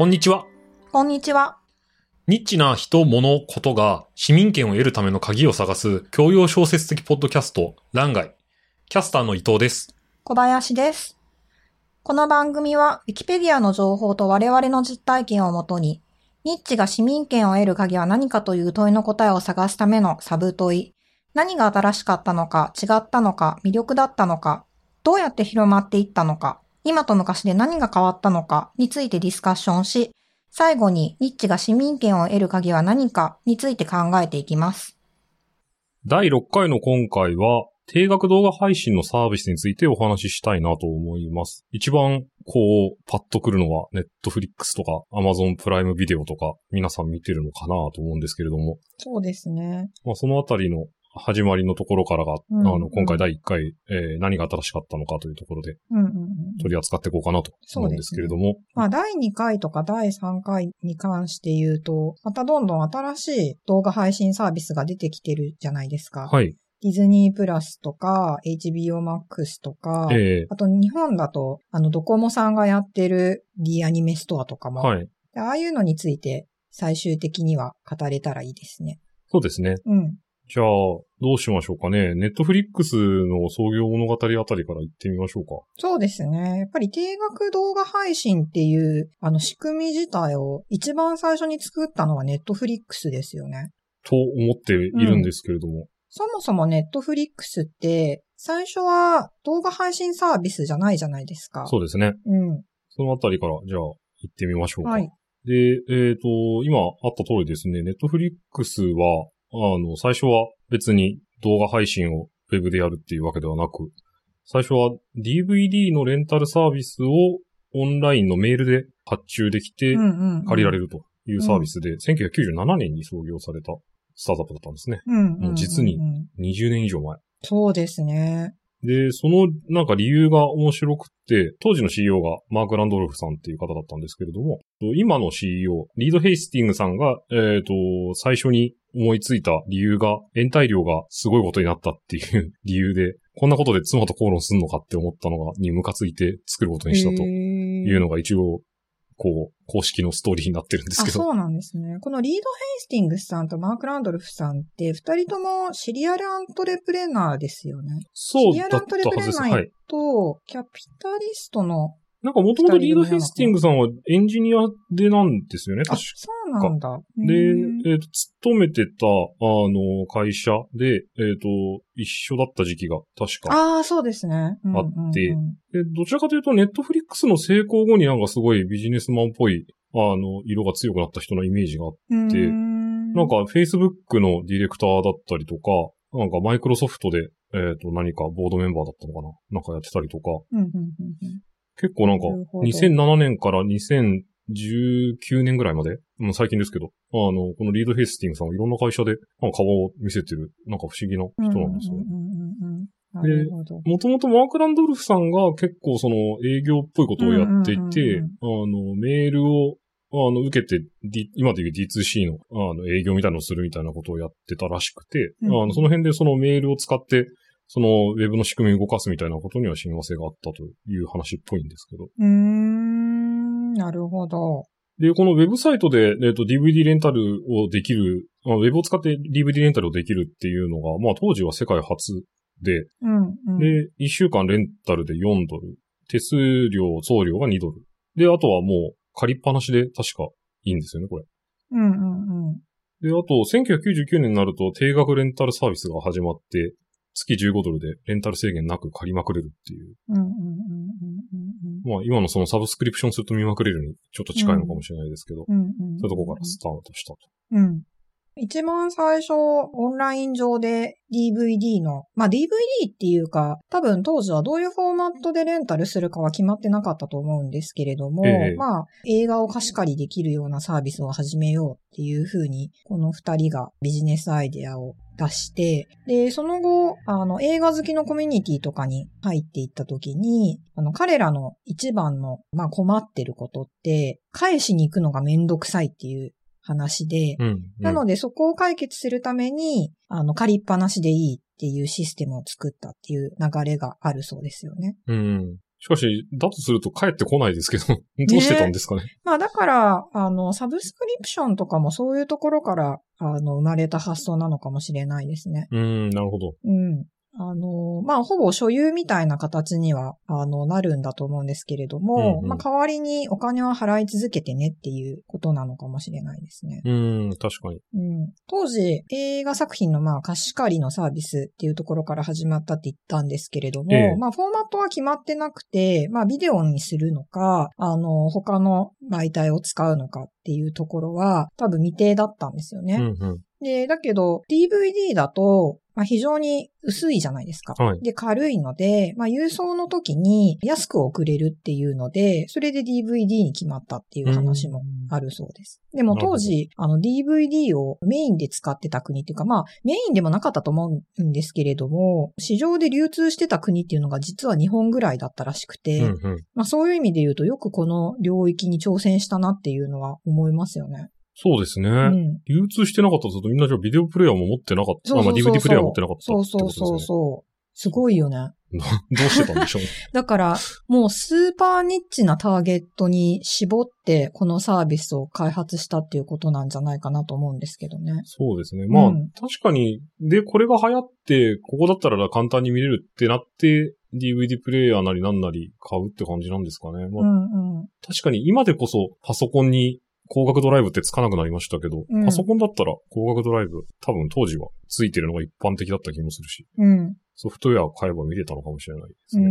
こんにちは。こんにちは。ニッチな人、物、ことが市民権を得るための鍵を探す教養小説的ポッドキャスト、欄外。キャスターの伊藤です。小林です。この番組は、ウィキペディアの情報と我々の実体験をもとに、ニッチが市民権を得る鍵は何かという問いの答えを探すためのサブ問い。何が新しかったのか、違ったのか、魅力だったのか、どうやって広まっていったのか、今と昔で何が変わったのかについてディスカッションし、最後にニッチが市民権を得る鍵は何かについて考えていきます。第6回の今回は、定額動画配信のサービスについてお話ししたいなと思います。一番、こう、パッとくるのは、ネットフリックスとか、アマゾンプライムビデオとか、皆さん見てるのかなと思うんですけれども、そうですね。まあ、そのあたりの始まりのところからが、うんあの、今回第1回、えー何が新しかったのかというところでうんうんうん。取り扱っていこうかなと思うんですけれども、まあ、第2回とか第3回に関して言うと、またどんどん新しい動画配信サービスが出てきてるじゃないですか。はい。ディズニープラスとか、HBO Max とか、えあと日本だと、あの、ドコモさんがやってる D アニメストアとかーも、はい。でああいうのについて最終的には語れたらいいですね。そうですね。うん。じゃあ、どうしましょうかね。ネットフリックスの創業物語あたりから行ってみましょうか。そうですね。やっぱり定額動画配信っていう、あの仕組み自体を一番最初に作ったのはネットフリックスですよね。と思っているんですけれども。そもそもネットフリックスって、最初は動画配信サービスじゃないじゃないですか。そうですね。うん。そのあたりから、じゃあ、行ってみましょうか。はい。で、えっ、と、今あった通りですね、ネットフリックスは、あの、最初は別に動画配信をウェブでやるっていうわけではなく、最初は DVD のレンタルサービスをオンラインのメールで発注できて借りられるというサービスで、1997年に創業されたスタートアップだったんですね。うんうんうんうん。もう実に20年以上前。そうですね。で、そのなんか理由が面白くって、当時の CEO がマーク・ランドルフさんっていう方だったんですけれども、今の CEO、リード・ヘイスティングさんが、えっ、と、最初に思いついた理由が、延滞量がすごいことになったっていう 理由で、こんなことで妻と口論すんのかって思ったのが、にムカついて作ることにしたというのが一応、こう、公式のストーリーになってるんですあ、けど。そうなんですね。このリード・ヘイスティングスさんとマーク・ランドルフさんって、二人ともシリアルアントレプレナーですよね。そうシリアルアントレ。プレナーはい。と、キャピタリストの、なんかもともとリード・ヘイスティングさんはエンジニアでなんですよね、あ、確か。そうなんだ。で、えっ、と、勤めてた、あの、会社で、えっ、と、一緒だった時期が確か。ああ、そうですね。うんあってうん。うんで、どちらかというと、ネットフリックスの成功後になんかすごいビジネスマンっぽい、あの、色が強くなった人のイメージがあって、ん。なんか、Facebook のディレクターだったりとか、なんか、マイクロソフトで、えっ、と、何かボードメンバーだったのかななんかやってたりとか、うんうんうんうん結構なんかなるほ、ど2007年から2019年ぐらいまで、もう最近ですけど、あの、このリード・ヘイスティングさんはいろんな会社で、なんか顔を見せてる、なんか不思議な人なんですよね。うんうんうんうんなるほど。もともとマーク・ランドルフさんが結構その営業っぽいことをやっていて、うんあの、メールを、あの、受けて、D、今でいう D2C の、あの、営業みたいなのをするみたいなことをやってたらしくて、うんあの、その辺でそのメールを使って、そのウェブの仕組みを動かすみたいなことには親和性があったという話っぽいんですけど。うーん、なるほど。で、このウェブサイトで、えっと、DVD レンタルをできる、あウェブを使って DVD レンタルをできるっていうのが、まあ当時は世界初で、うん、うん。で、1週間レンタルで4ドル。手数料、送料が2ドル。で、あとはもう借りっぱなしで確かいいんですよね、これ。うん、うん、うん。で、あと、1999年になると定額レンタルサービスが始まって、月15ドルでレンタル制限なく借りまくれるっていう。まあ今のそのサブスクリプションすると見まくれるにちょっと近いのかもしれないですけど。そういうとこからスタートしたと。うん。一番最初、オンライン上で DVD の、まあ DVD っていうか、多分当時はどういうフォーマットでレンタルするかは決まってなかったと思うんですけれども、ええまあ映画を貸し借りできるようなサービスを始めようっていうふうに、この二人がビジネスアイデアを出して、で、その後、あの、映画好きのコミュニティとかに入っていった時に、あの、彼らの一番の、まあ困ってることって、返しに行くのがめんどくさいっていう話で、うん。うんなのでそこを解決するために、あの、借りっぱなしでいいっていうシステムを作ったっていう流れがあるそうですよね。うん。しかし、だとすると帰ってこないですけど、どうしてたんですかね？まあだから、あの、サブスクリプションとかもそういうところから、あの、生まれた発想なのかもしれないですね。うーん、なるほど。うん。あの、まあ、ほぼ所有みたいな形には、あの、なるんだと思うんですけれども、うんうんまあ、代わりにお金は払い続けてねっていうことなのかもしれないですね。うーん、確かに。うん、当時、映画作品のまあ貸し借りのサービスっていうところから始まったって言ったんですけれども、ええまあフォーマットは決まってなくて、まあビデオにするのか、あの、他の媒体を使うのかっていうところは多分未定だったんですよね。うん、うん。で、だけど DVD だと、まあ、非常に薄いじゃないですか。はいで、軽いので、まあ、郵送の時に安く送れるっていうので、それで DVD に決まったっていう話もあるそうです。でも当時、あの DVD をメインで使ってた国っていうか、まあ、メインでもなかったと思うんですけれども、市場で流通してた国っていうのが実は日本ぐらいだったらしくて、うん、うん。まあそういう意味で言うとよくこの領域に挑戦したなっていうのは思いますよね。そうですね。うん。流通してなかったとするとみんなじゃあビデオプレイヤーも持ってなかった。そうそうそうそうまあ DVD プレイヤー持ってなかったってそう。そうそうそう。すごいよね。どうしてたんでしょうね。だから、もうスーパーニッチなターゲットに絞って、このサービスを開発したっていうことなんじゃないかなと思うんですけどね。そうですね。まあ、うん確かに、で、これが流行って、ここだったら簡単に見れるってなって、DVD プレイヤーなりなんなり買うって感じなんですかね。まあ、うんうん。確かに今でこそパソコンに光学ドライブってつかなくなりましたけど、うんパソコンだったら光学ドライブ多分当時はついてるのが一般的だった気もするし、うん。ソフトウェアを買えば見れたのかもしれないですね。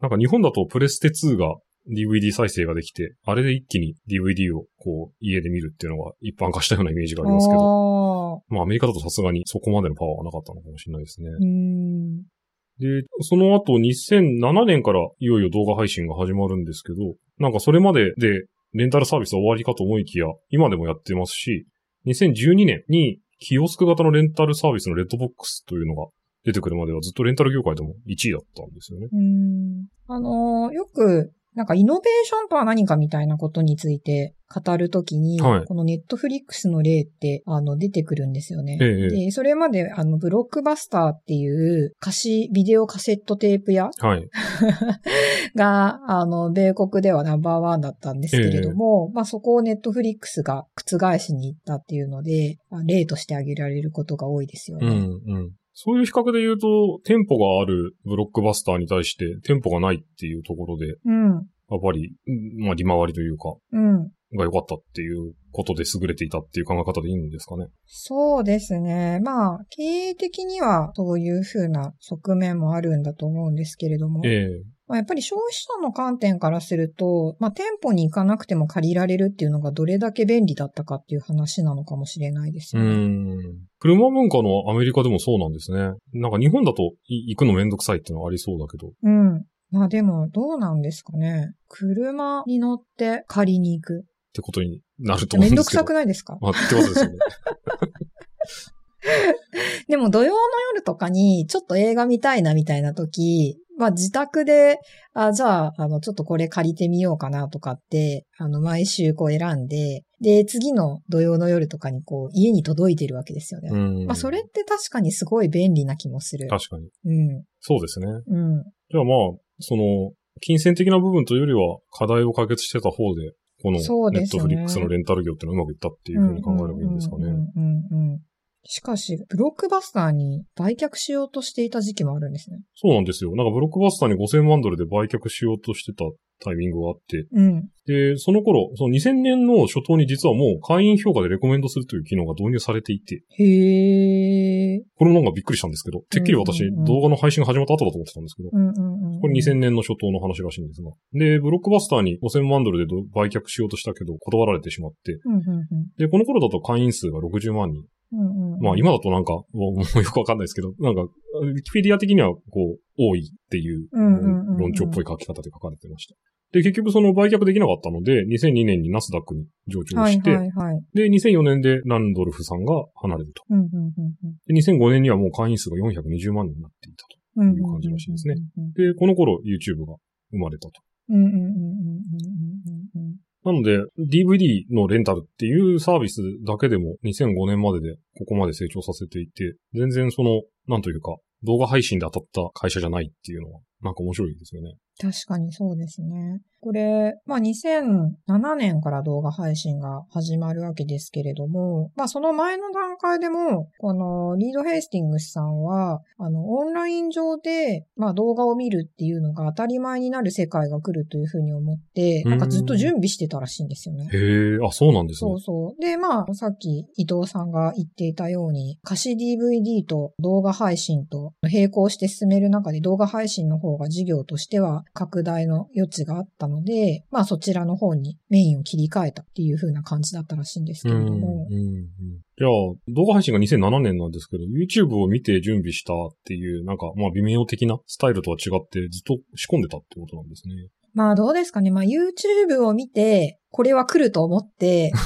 なんか日本だとプレステ2が DVD 再生ができて、あれで一気に DVD をこう家で見るっていうのが一般化したようなイメージがありますけど、ど。まあアメリカだとさすがにそこまでのパワーはなかったのかもしれないですね。で、その後2007年からいよいよ動画配信が始まるんですけど、なんかそれまででレンタルサービスは終わりかと思いきや、今でもやってますし、2012年にキオスク型のレンタルサービスのレッドボックスというのが出てくるまではずっとレンタル業界でも1位だったんですよね。うん。あのーよく、なんかイノベーションとは何かみたいなことについて語るときに、はいこのネットフリックスの例って、あの、出てくるんですよね。ええで、それまで、あの、ブロックバスターっていう貸しビデオカセットテープ屋はい。が、あの、米国ではナンバーワンだったんですけれども、まあそこをネットフリックスが覆しに行ったっていうので、まあ例として挙げられることが多いですよね。うん、うん。そういう比較で言うと、店舗があるブロックバスターに対して店舗がないっていうところで、うん。やっぱり、うんまあ利回りというか、うん。が良かったっていうことで優れていたっていう考え方でいいんですかね。そうですね。まあ、経営的にはそういうふうな側面もあるんだと思うんですけれども、ええまあ、やっぱり消費者の観点からすると、まあ、店舗に行かなくても借りられるっていうのがどれだけ便利だったかっていう話なのかもしれないですうよね。ん。車文化のアメリカでもそうなんですね。なんか日本だとい行くのめんどくさいっていうのはありそうだけど。うん。まあでも、どうなんですかね。車に乗って借りに行く。ってことになると思めどくうんんですけど。さくないですか？まあ、ってことですよね。でも土曜の夜とかにちょっと映画見たいなみたいな時、まあ自宅で、あ、じゃあ、あの、ちょっとこれ借りてみようかなとかって、あの、毎週こう選んで、で、次の土曜の夜とかにこう、家に届いてるわけですよね。うん。まあそれって確かにすごい便利な気もする。確かに。うん。そうですね。うん。じゃあまあ、その、金銭的な部分というよりは課題を解決してた方で、このネットフリックスのレンタル業ってのはうまくいったっていうふうに考えればいいんですかね。うんうんうんうんしかし、ブロックバスターに売却しようとしていた時期もあるんですね。そうなんですよ。なんかブロックバスターに5000万ドルで売却しようとしてたタイミングがあって、うん。で、その頃、その2000年の初頭に実はもう会員評価でレコメンドするという機能が導入されていて、へー。これもなんかびっくりしたんですけど、てっきり私、うんうんうん動画の配信が始まった後だと思ってたんですけど、うんうんうん。これ2000年の初頭の話らしいんですが。で、ブロックバスターに5000万ドルでど売却しようとしたけど、断られてしまって、うんうんうんで、この頃だと会員数が60万人。うんうんうんまあ今だとなんか、もうよくわかんないですけど、なんか、ウィキペディア的にはこう、多いっていう論調っぽい書き方で書かれてました。で、結局その売却できなかったので、2002年にナスダックに上場はいして、はいはい。で、2004年でランドルフさんが離れると。うんうんうんうんで、2005年にはもう会員数が420万人になっていたと。いう感じらしいですねうんで、この頃 YouTube が生まれたと。うんうんうんうんうんうんうんなので、DVD のレンタルっていうサービスだけでも2005年まででここまで成長させていて、全然その、なんというか、動画配信で当たった会社じゃないっていうのは、なんか面白いですよね。確かにそうですね。これ、まあ2007年から動画配信が始まるわけですけれども、まあその前の段階でも、このリード・ヘイスティングスさんは、あの、オンライン上で、まあ動画を見るっていうのが当たり前になる世界が来るというふうに思って、なんかずっと準備してたらしいんですよね。へえ、あ、そうなんですねそう。そう。で、まあ、さっき伊藤さんが言っていたように、貸し DVD と動画配信と並行して進める中で動画配信の方が事業としては拡大の余地があったので、まあそちらの方にメインを切り替えたっていう風な感じだったらしいんですけれども。うんうんうんじゃあ、動画配信が2007年なんですけど、YouTube を見て準備したっていう、なんか、まあ微妙的なスタイルとは違ってずっと仕込んでたってことなんですね。まあどうですかね。まあ YouTube を見て、これは来ると思って、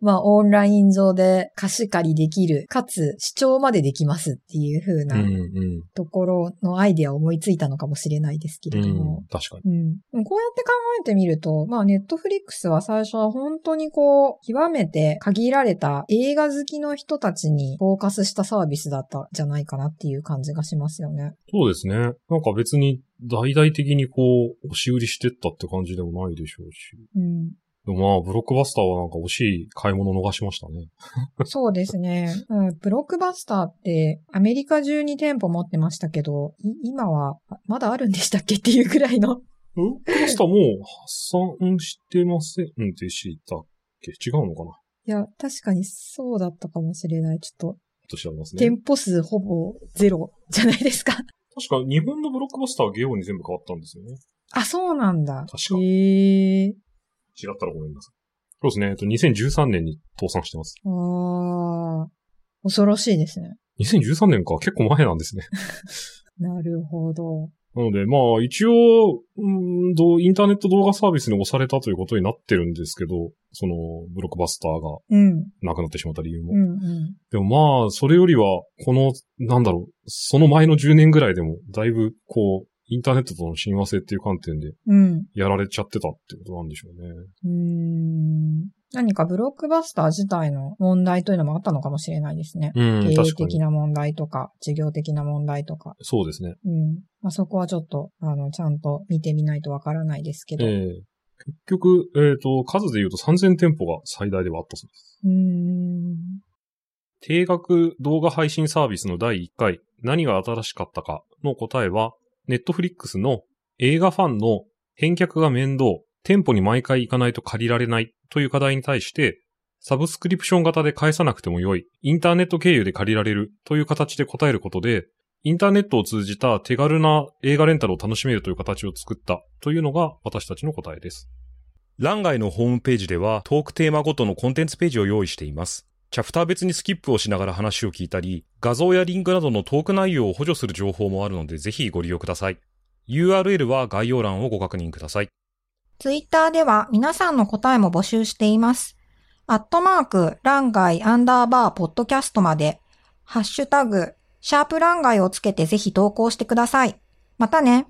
まあオンライン上で貸し借りできる、かつ視聴までできますっていう風うんなうん。ところのアイデアを思いついたのかもしれないですけれどもうん。、確かに。うん。こうやって考えてみると、まあ、ネットフリックスは最初は本当にこう、極めて限られた映画好きの人たちにフォーカスしたサービスだったんじゃないかなっていう感じがしますよね。そうですね。なんか別に大々的にこう、押し売りしてったって感じでもないでしょうし。うん。でもまあ、ブロックバスターはなんか惜しい買い物逃しましたね。そうですね。うん。ブロックバスターってアメリカ中に店舗持ってましたけど、い今はまだあるんでしたっけっていうぐらいの。ブロックバスターもう発散してませんでしたっけ？違うのかな？いや、確かにそうだったかもしれない。ちょっと、と調べますね。店舗数ほぼゼロじゃないですか。確か日本のブロックバスターはゲオに全部変わったんですよね。あ、そうなんだ。確かへえ。違ったらごめんなさい。そうですね。えっと、2013年に倒産してます。ああ、恐ろしいですね。2013年か。結構前なんですね。なるほど。なので、まあ、一応、うんどインターネット動画サービスに押されたということになってるんですけど、その、ブロックバスターがうん、なくなってしまった理由も。うん、うん。でもまあ、それよりは、この、なんだろう、その前の10年ぐらいでも、だいぶ、こう、インターネットとの親和性っていう観点で、うん。やられちゃってたってことなんでしょうね。うーん。何かブロックバスター自体の問題というのもあったのかもしれないですね。うん、経営。的な問題とか、事業的な問題とか。そうですね。うん。まあ、そこはちょっと、あの、ちゃんと見てみないとわからないですけど。ええ結局、えっ、と、数で言うと3000店舗が最大ではあったそうです。うーん。定額動画配信サービスの第1回、何が新しかったかの答えは、ネットフリックスの映画ファンの返却が面倒、店舗に毎回行かないと借りられないという課題に対して、サブスクリプション型で返さなくても良い、インターネット経由で借りられるという形で答えることで、インターネットを通じた手軽な映画レンタルを楽しめるという形を作ったというのが私たちの答えです。欄外のホームページではトークテーマごとのコンテンツページを用意しています。チャプター別にスキップをしながら話を聞いたり、画像やリンクなどのトーク内容を補助する情報もあるのでぜひご利用ください。URL は概要欄をご確認ください。ツイッターでは皆さんの答えも募集しています。アットマーク、ランガイアンダーバーポッドキャストまで、ハッシュタグ、シャープランガイをつけてぜひ投稿してください。またね。